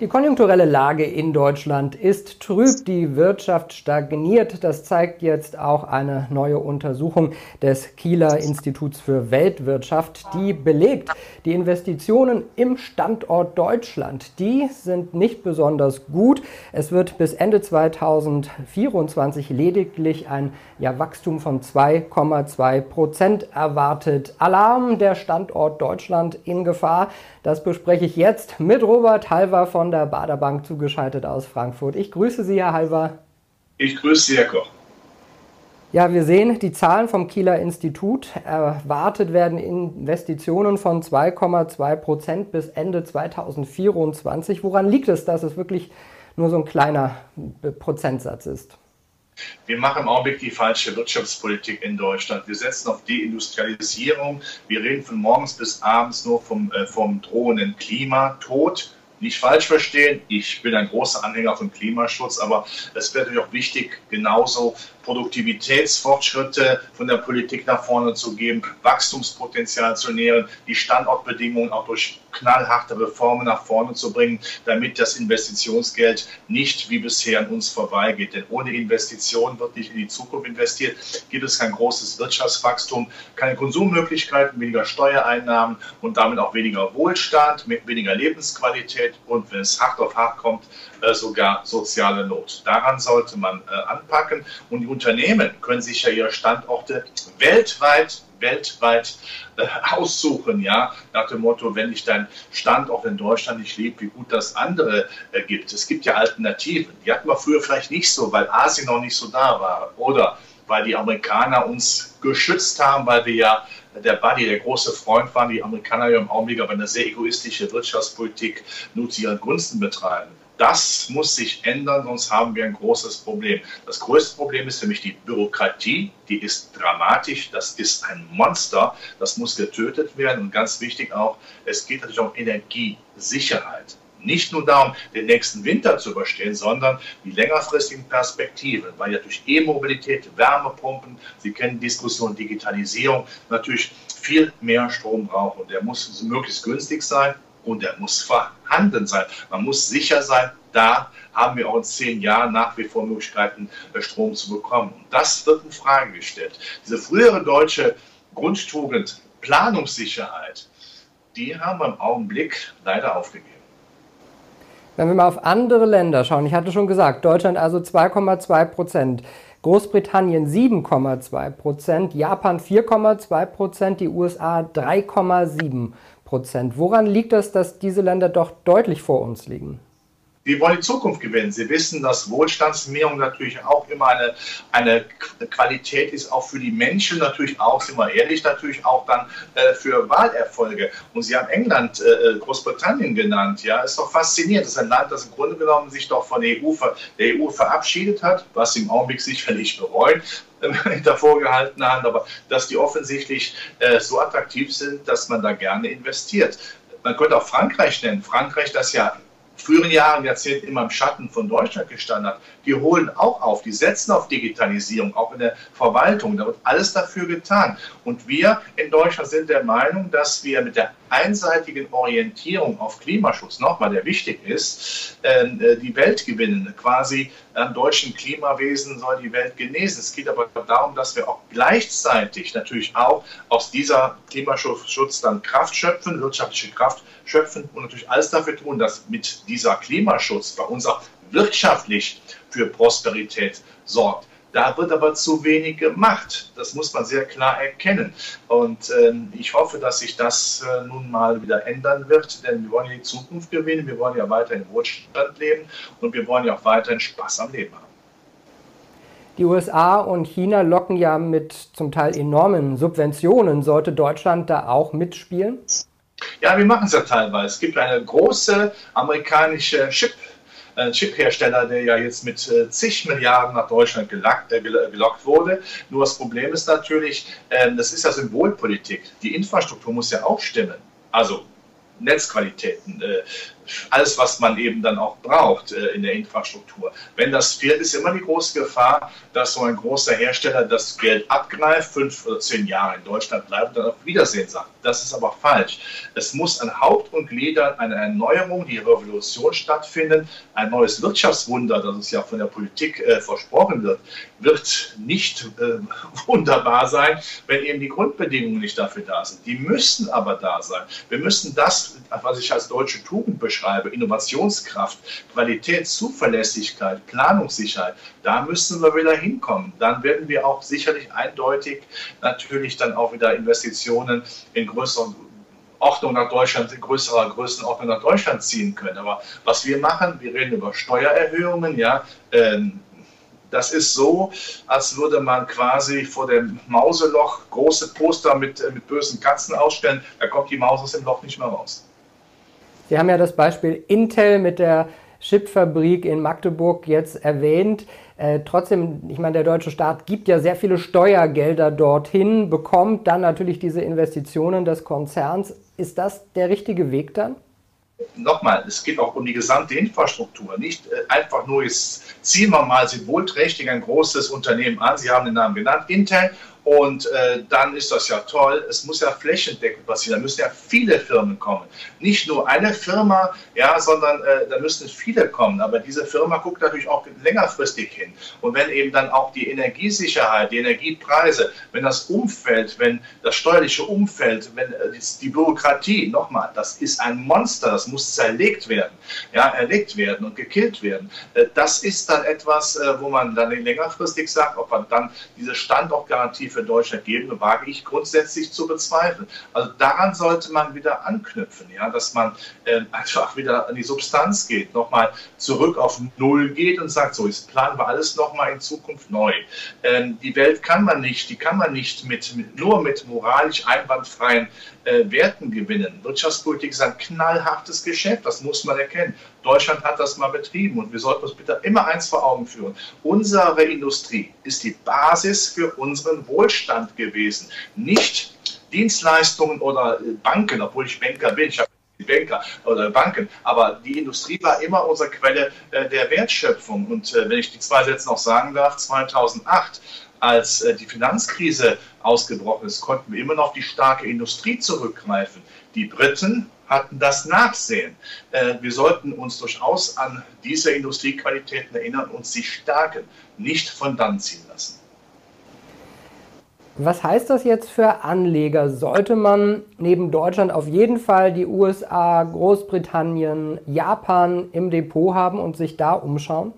Die konjunkturelle Lage in Deutschland ist trüb, die Wirtschaft stagniert. Das zeigt jetzt auch eine neue Untersuchung des Kieler Instituts für Weltwirtschaft, die belegt, die Investitionen im Standort Deutschland, die sind nicht besonders gut. Es wird bis Ende 2024 lediglich ein ja, Wachstum von 2,2 Prozent erwartet. Alarm, der Standort Deutschland in Gefahr. Das bespreche ich jetzt mit Robert Halver von der Baderbank zugeschaltet aus Frankfurt. Ich grüße Sie, Herr Halver. Ich grüße Sie, Herr Koch. Ja, wir sehen die Zahlen vom Kieler Institut. Erwartet werden Investitionen von 2,2 Prozent bis Ende 2024. Woran liegt es, dass es wirklich nur so ein kleiner Prozentsatz ist? Wir machen im Augenblick die falsche Wirtschaftspolitik in Deutschland. Wir setzen auf Deindustrialisierung. Wir reden von morgens bis abends nur vom, äh, vom drohenden Klimatod nicht falsch verstehen, ich bin ein großer Anhänger von Klimaschutz, aber es wäre natürlich auch wichtig, genauso Produktivitätsfortschritte von der Politik nach vorne zu geben, Wachstumspotenzial zu nähren, die Standortbedingungen auch durch knallharte Reformen nach vorne zu bringen, damit das Investitionsgeld nicht wie bisher an uns vorbeigeht. Denn ohne Investitionen wird nicht in die Zukunft investiert, gibt es kein großes Wirtschaftswachstum, keine Konsummöglichkeiten, weniger Steuereinnahmen und damit auch weniger Wohlstand, weniger Lebensqualität und wenn es hart auf hart kommt, äh, sogar soziale Not. Daran sollte man äh, anpacken und die Unternehmen können sich ja ihre Standorte weltweit weltweit äh, aussuchen, ja, nach dem Motto, wenn ich deinen Standort in Deutschland nicht liebe, wie gut das andere äh, gibt. Es gibt ja Alternativen. Die hatten wir früher vielleicht nicht so, weil Asien noch nicht so da war oder weil die Amerikaner uns geschützt haben, weil wir ja der Buddy, der große Freund waren, die Amerikaner ja im Augenblick aber eine sehr egoistische Wirtschaftspolitik nur zu ihren Gunsten betreiben. Das muss sich ändern, sonst haben wir ein großes Problem. Das größte Problem ist mich die Bürokratie. Die ist dramatisch. Das ist ein Monster. Das muss getötet werden. Und ganz wichtig auch, es geht natürlich um Energiesicherheit. Nicht nur darum, den nächsten Winter zu überstehen, sondern die längerfristigen Perspektiven, weil ja durch E-Mobilität, Wärmepumpen, Sie kennen Diskussion Digitalisierung, natürlich viel mehr Strom brauchen. Der muss möglichst günstig sein und er muss vorhanden sein. Man muss sicher sein, da haben wir auch in zehn Jahren nach wie vor Möglichkeiten, äh, Strom zu bekommen. Und das wird in Frage gestellt. Diese frühere deutsche Grundtugend Planungssicherheit, die haben wir im Augenblick leider aufgegeben. Wenn wir mal auf andere Länder schauen, ich hatte schon gesagt, Deutschland also 2,2 Prozent, Großbritannien 7,2 Prozent, Japan 4,2 Prozent, die USA 3,7 Prozent. Woran liegt das, dass diese Länder doch deutlich vor uns liegen? Die wollen die Zukunft gewinnen. Sie wissen, dass Wohlstandsmehrung natürlich auch immer eine, eine Qualität ist, auch für die Menschen natürlich auch, sind wir ehrlich, natürlich auch dann äh, für Wahlerfolge. Und Sie haben England, äh, Großbritannien genannt. Ja, ist doch faszinierend. Das ist ein Land, das im Grunde genommen sich doch von der EU, der EU verabschiedet hat, was sie im Augenblick sicherlich bereuen hinter vorgehaltener Hand, aber dass die offensichtlich äh, so attraktiv sind, dass man da gerne investiert. Man könnte auch Frankreich nennen. Frankreich, das ja früheren Jahren, Jahrzehnten immer im Schatten von Deutschland gestanden hat, die holen auch auf, die setzen auf Digitalisierung, auch in der Verwaltung. Da wird alles dafür getan. Und wir in Deutschland sind der Meinung, dass wir mit der einseitigen Orientierung auf Klimaschutz, nochmal, der wichtig ist, ähm, äh, die Welt gewinnen. Quasi am deutschen Klimawesen soll die Welt genesen. Es geht aber darum, dass wir auch gleichzeitig natürlich auch aus dieser Klimaschutz dann Kraft schöpfen, wirtschaftliche Kraft schöpfen und natürlich alles dafür tun, dass mit dieser Klimaschutz bei uns auch wirtschaftlich für Prosperität sorgt. Da wird aber zu wenig gemacht. Das muss man sehr klar erkennen. Und ähm, ich hoffe, dass sich das äh, nun mal wieder ändern wird, denn wir wollen ja die Zukunft gewinnen, wir wollen ja weiter in Wohlstand leben und wir wollen ja auch weiterhin Spaß am Leben haben. Die USA und China locken ja mit zum Teil enormen Subventionen. Sollte Deutschland da auch mitspielen? Ja, wir machen es ja teilweise. Es gibt eine große amerikanische Chip- ein Chip-Hersteller, der ja jetzt mit äh, zig Milliarden nach Deutschland gelockt, äh, gelockt wurde. Nur das Problem ist natürlich, äh, das ist ja Symbolpolitik. Die Infrastruktur muss ja auch stimmen. Also Netzqualitäten, äh, alles, was man eben dann auch braucht äh, in der Infrastruktur. Wenn das fehlt, ist immer die große Gefahr, dass so ein großer Hersteller das Geld abgreift, fünf oder zehn Jahre in Deutschland bleibt und dann auf Wiedersehen sagt. Das ist aber falsch. Es muss an Haupt und Gliedern eine Erneuerung, die Revolution stattfinden. Ein neues Wirtschaftswunder, das es ja von der Politik äh, versprochen wird, wird nicht äh, wunderbar sein, wenn eben die Grundbedingungen nicht dafür da sind. Die müssen aber da sein. Wir müssen das, was ich als deutsche Tugend beschreibe, Innovationskraft, Qualität, Zuverlässigkeit, Planungssicherheit, da müssen wir wieder hinkommen. Dann werden wir auch sicherlich eindeutig natürlich dann auch wieder Investitionen in größeren Ordnung nach Deutschland, in größerer Größenordnung nach Deutschland ziehen können. Aber was wir machen, wir reden über Steuererhöhungen, ja, ähm, das ist so, als würde man quasi vor dem Mauseloch große Poster mit, äh, mit bösen Katzen ausstellen. Da kommt die Maus aus dem Loch nicht mehr raus. Sie haben ja das Beispiel Intel mit der Chipfabrik in Magdeburg jetzt erwähnt. Äh, trotzdem, ich meine, der deutsche Staat gibt ja sehr viele Steuergelder dorthin, bekommt dann natürlich diese Investitionen des Konzerns. Ist das der richtige Weg dann? nochmal, es geht auch um die gesamte Infrastruktur. Nicht äh, einfach nur, jetzt ziehen wir mal symbolträchtig ein großes Unternehmen an, Sie haben den Namen genannt, Intel, und äh, dann ist das ja toll. Es muss ja flächendeckend passieren. Da müssen ja viele Firmen kommen. Nicht nur eine Firma, ja, sondern äh, da müssen viele kommen. Aber diese Firma guckt natürlich auch längerfristig hin. Und wenn eben dann auch die Energiesicherheit, die Energiepreise, wenn das Umfeld, wenn das steuerliche Umfeld, wenn äh, die Bürokratie, nochmal, das ist ein Monster, das muss zerlegt werden, ja, erlegt werden und gekillt werden. Äh, das ist dann etwas, äh, wo man dann längerfristig sagt, ob man dann diese Standortgarantie für Deutschland geben, wage ich grundsätzlich zu bezweifeln. Also daran sollte man wieder anknüpfen, ja, dass man äh, einfach wieder an die Substanz geht, nochmal zurück auf Null geht und sagt, so, jetzt planen wir alles nochmal in Zukunft neu. Ähm, die Welt kann man nicht, die kann man nicht mit, mit nur mit moralisch einwandfreien äh, Werten gewinnen. Wirtschaftspolitik ist ein knallhartes Geschäft, das muss man erkennen. Deutschland hat das mal betrieben und wir sollten uns bitte immer eins vor Augen führen. Unsere Industrie ist die Basis für unseren Wohlstand gewesen, nicht Dienstleistungen oder äh, Banken, obwohl ich Banker bin. Ich habe Banker oder Banken. Aber die Industrie war immer unsere Quelle äh, der Wertschöpfung. Und äh, wenn ich die zwei Sätze noch sagen darf, 2008 als äh, die Finanzkrise ausgebrochen ist, konnten wir immer noch die starke Industrie zurückgreifen. Die Briten hatten das Nachsehen. Äh, wir sollten uns durchaus an diese Industriequalitäten erinnern und sie stärken, nicht von dann ziehen lassen. Was heißt das jetzt für Anleger? Sollte man neben Deutschland auf jeden Fall die USA, Großbritannien, Japan im Depot haben und sich da umschauen?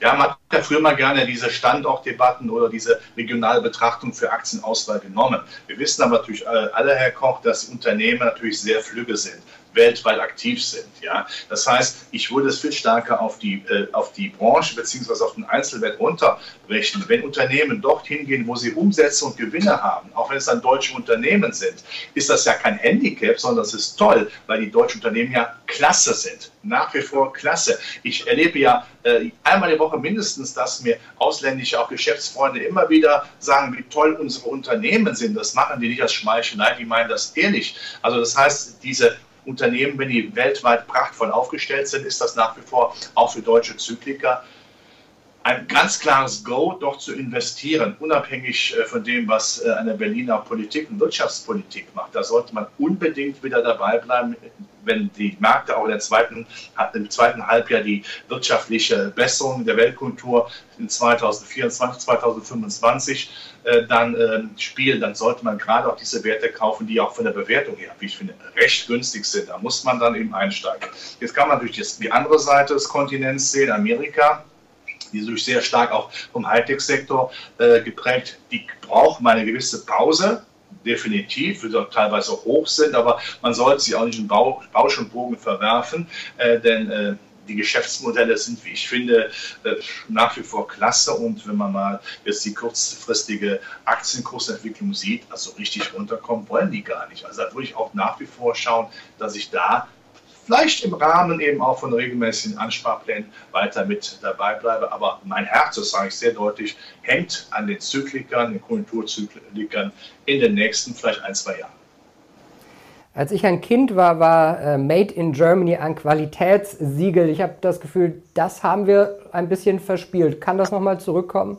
Ja, man hat ja früher mal gerne diese Standortdebatten oder diese regionale Betrachtung für Aktienauswahl genommen. Wir wissen aber natürlich alle, Herr Koch, dass Unternehmen natürlich sehr flügge sind weltweit aktiv sind. Ja? Das heißt, ich würde es viel stärker auf die, äh, auf die Branche bzw. auf den Einzelwert runterbrechen. Wenn Unternehmen dorthin gehen, wo sie Umsätze und Gewinne haben, auch wenn es dann deutsche Unternehmen sind, ist das ja kein Handicap, sondern es ist toll, weil die deutschen Unternehmen ja klasse sind. Nach wie vor klasse. Ich erlebe ja äh, einmal die Woche mindestens, dass mir ausländische, auch Geschäftsfreunde immer wieder sagen, wie toll unsere Unternehmen sind. Das machen die nicht als Schmeichelei, die meinen das ehrlich. Also das heißt, diese Unternehmen, wenn die weltweit prachtvoll aufgestellt sind, ist das nach wie vor auch für deutsche Zykliker ein ganz klares Go, doch zu investieren, unabhängig äh, von dem, was äh, eine Berliner Politik und Wirtschaftspolitik macht. Da sollte man unbedingt wieder dabei bleiben, wenn die Märkte auch in der zweiten, im zweiten Halbjahr die wirtschaftliche Besserung der Weltkultur in 2024, 2025 äh, dann äh, spielen, dann sollte man gerade auch diese Werte kaufen, die auch von der Bewertung her, wie ich finde, recht günstig sind. Da muss man dann eben einsteigen. Jetzt kann man natürlich die andere Seite des Kontinents sehen, Amerika die sind sehr stark auch vom Hightech-Sektor äh, geprägt, die brauchen mal eine gewisse Pause, definitiv, die teilweise hoch sind, aber man sollte sie auch nicht in Bausch und Bogen verwerfen, äh, denn äh, die Geschäftsmodelle sind, wie ich finde, äh, nach wie vor klasse. Und wenn man mal jetzt die kurzfristige Aktienkursentwicklung sieht, also richtig runterkommen wollen die gar nicht. Also da würde ich auch nach wie vor schauen, dass ich da vielleicht im Rahmen eben auch von regelmäßigen Ansparplänen weiter mit dabei bleibe. Aber mein Herz, das sage ich sehr deutlich, hängt an den Zyklikern, den Konjunkturzyklikern in den nächsten vielleicht ein, zwei Jahren. Als ich ein Kind war, war äh, Made in Germany ein Qualitätssiegel. Ich habe das Gefühl, das haben wir ein bisschen verspielt. Kann das nochmal zurückkommen?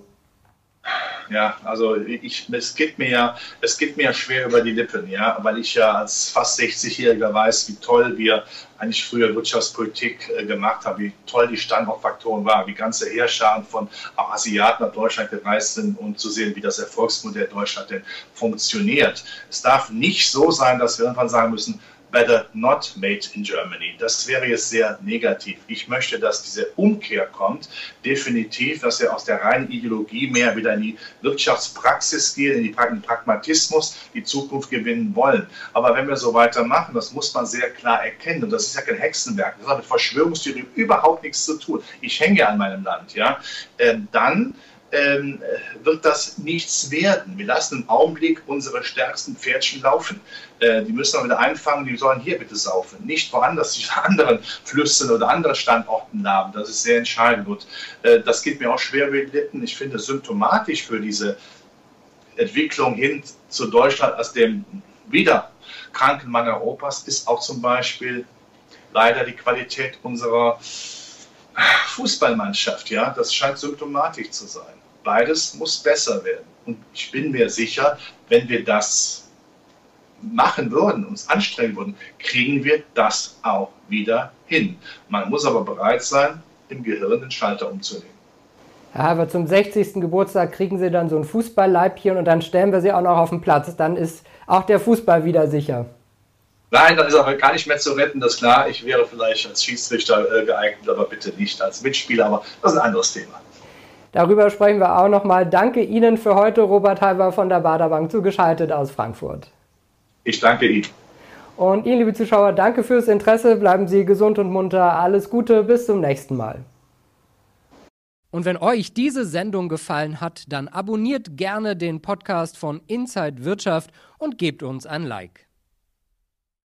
Ja, also ich, es geht mir ja, es geht mir schwer über die Lippen, ja, weil ich ja als fast 60-Jähriger weiß, wie toll wir eigentlich früher Wirtschaftspolitik äh, gemacht haben, wie toll die Standortfaktoren waren, wie ganze Heerscharen von Asiaten nach Deutschland gereist sind, um zu sehen, wie das Erfolgsmodell Deutschland denn funktioniert. Es darf nicht so sein, dass wir irgendwann sagen müssen, better not made in Germany. Das wäre jetzt sehr negativ. Ich möchte, dass diese Umkehr kommt, definitiv, dass wir aus der reinen Ideologie mehr wieder in die Wirtschaftspraxis gehen, in den Pragmatismus, die Zukunft gewinnen wollen. Aber wenn wir so weitermachen, das muss man sehr klar erkennen, und das ist ja kein Hexenwerk, das hat mit Verschwörungstheorien überhaupt nichts zu tun. Ich hänge an meinem Land, ja, äh, dann ähm, wird das nichts werden. Wir lassen im Augenblick unsere stärksten Pferdchen laufen. Äh, die müssen wir wieder einfangen, die sollen hier bitte saufen. Nicht woanders, die anderen Flüssen oder anderen Standorten haben. Das ist sehr entscheidend. Und äh, das geht mir auch schwer die Lippen. Ich finde symptomatisch für diese Entwicklung hin zu Deutschland als dem wieder kranken Mann Europas ist auch zum Beispiel leider die Qualität unserer Fußballmannschaft, ja, das scheint symptomatisch zu sein. Beides muss besser werden. Und ich bin mir sicher, wenn wir das machen würden, uns anstrengen würden, kriegen wir das auch wieder hin. Man muss aber bereit sein, im Gehirn den Schalter umzulegen. Herr Halver, zum 60. Geburtstag kriegen Sie dann so ein Fußballleibchen und dann stellen wir Sie auch noch auf den Platz. Dann ist auch der Fußball wieder sicher. Nein, dann ist aber gar nicht mehr zu retten, das ist klar. Ich wäre vielleicht als Schiedsrichter äh, geeignet, aber bitte nicht als Mitspieler. Aber das ist ein anderes Thema. Darüber sprechen wir auch nochmal. Danke Ihnen für heute, Robert Halber von der Baderbank, zugeschaltet aus Frankfurt. Ich danke Ihnen. Und Ihnen, liebe Zuschauer, danke fürs Interesse. Bleiben Sie gesund und munter. Alles Gute, bis zum nächsten Mal. Und wenn euch diese Sendung gefallen hat, dann abonniert gerne den Podcast von Inside Wirtschaft und gebt uns ein Like.